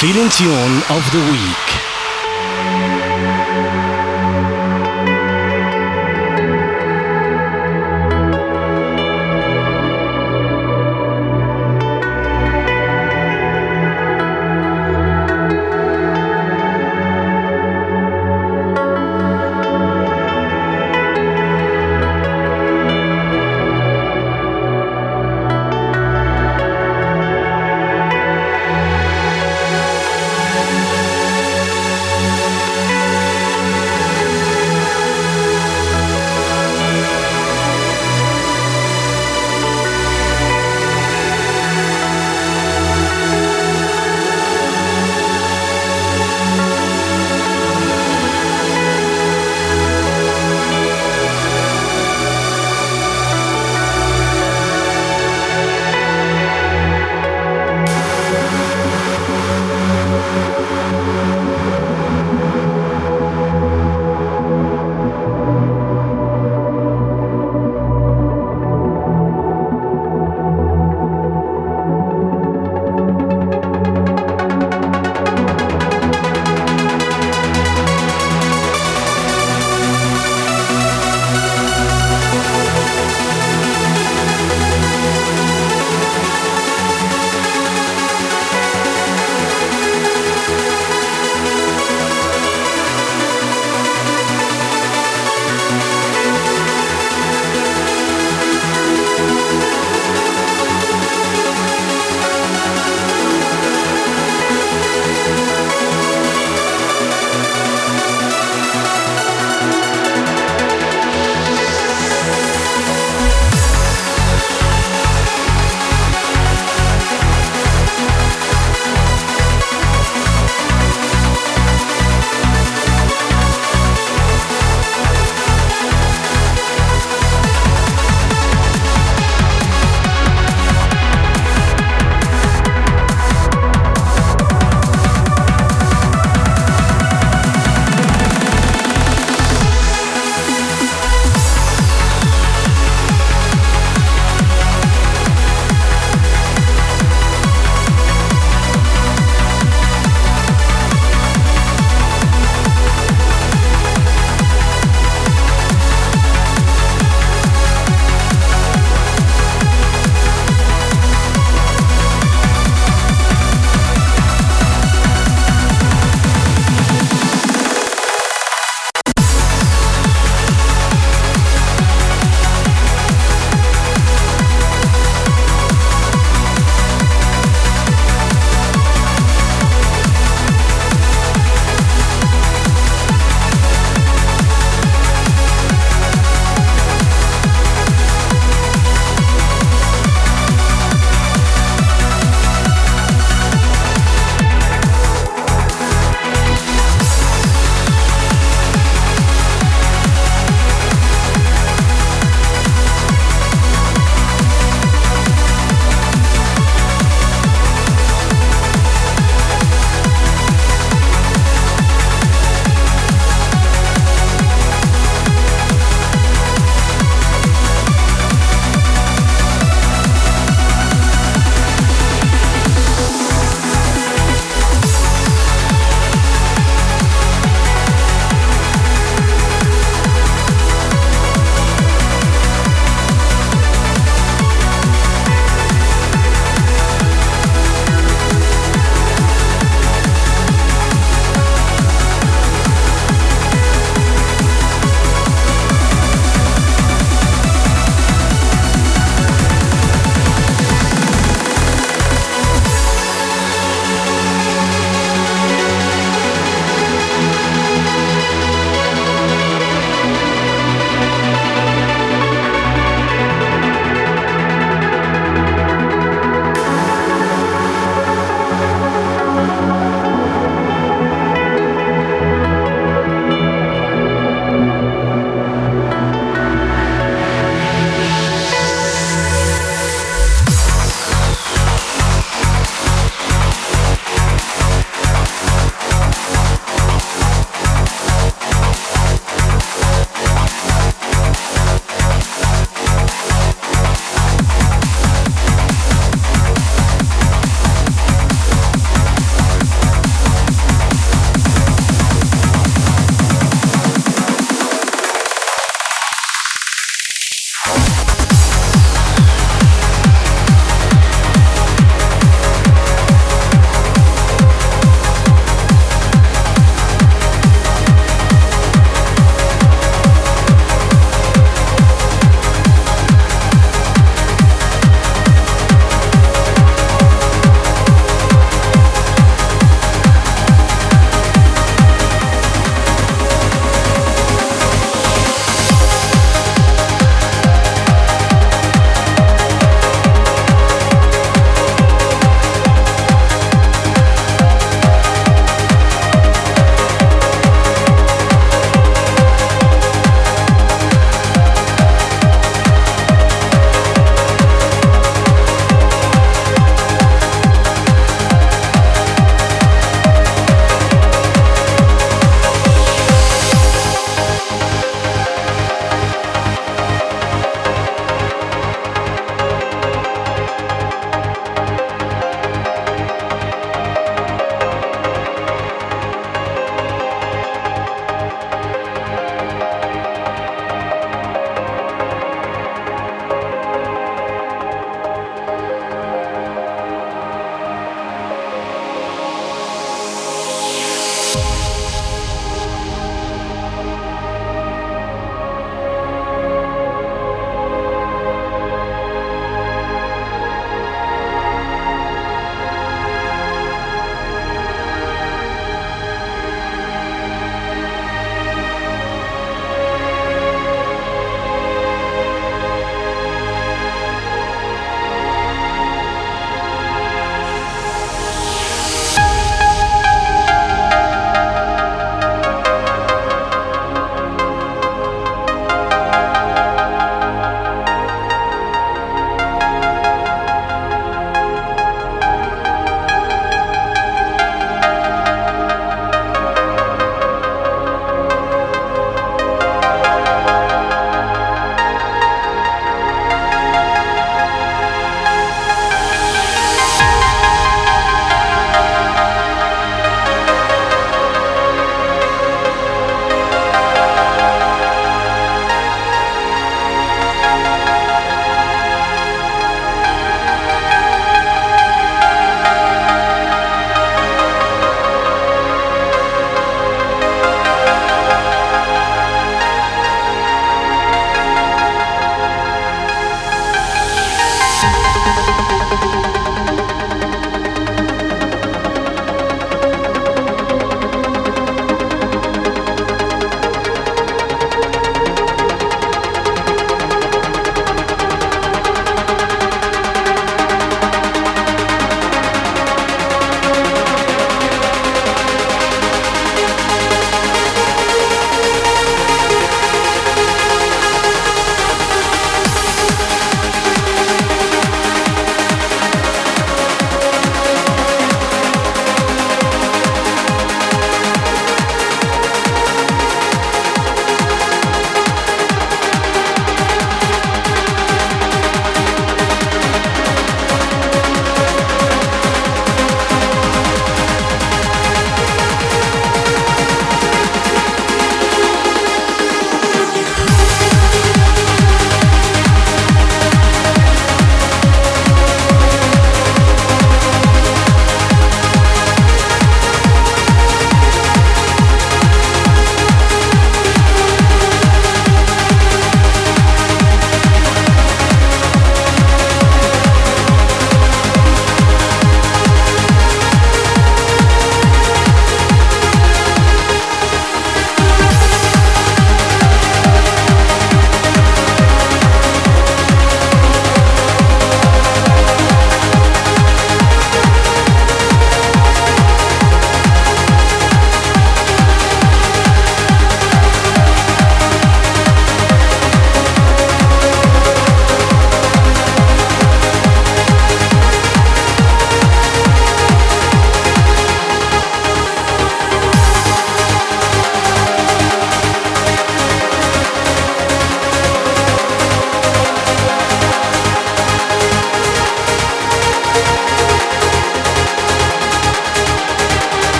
Feeling tune of the week.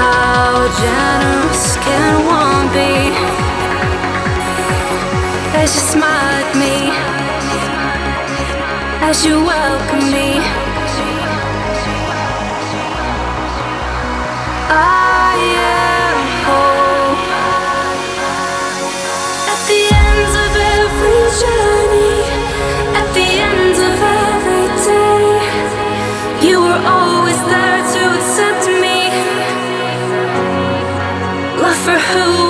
How generous can one be? As you smile at me, as you welcome me. I for who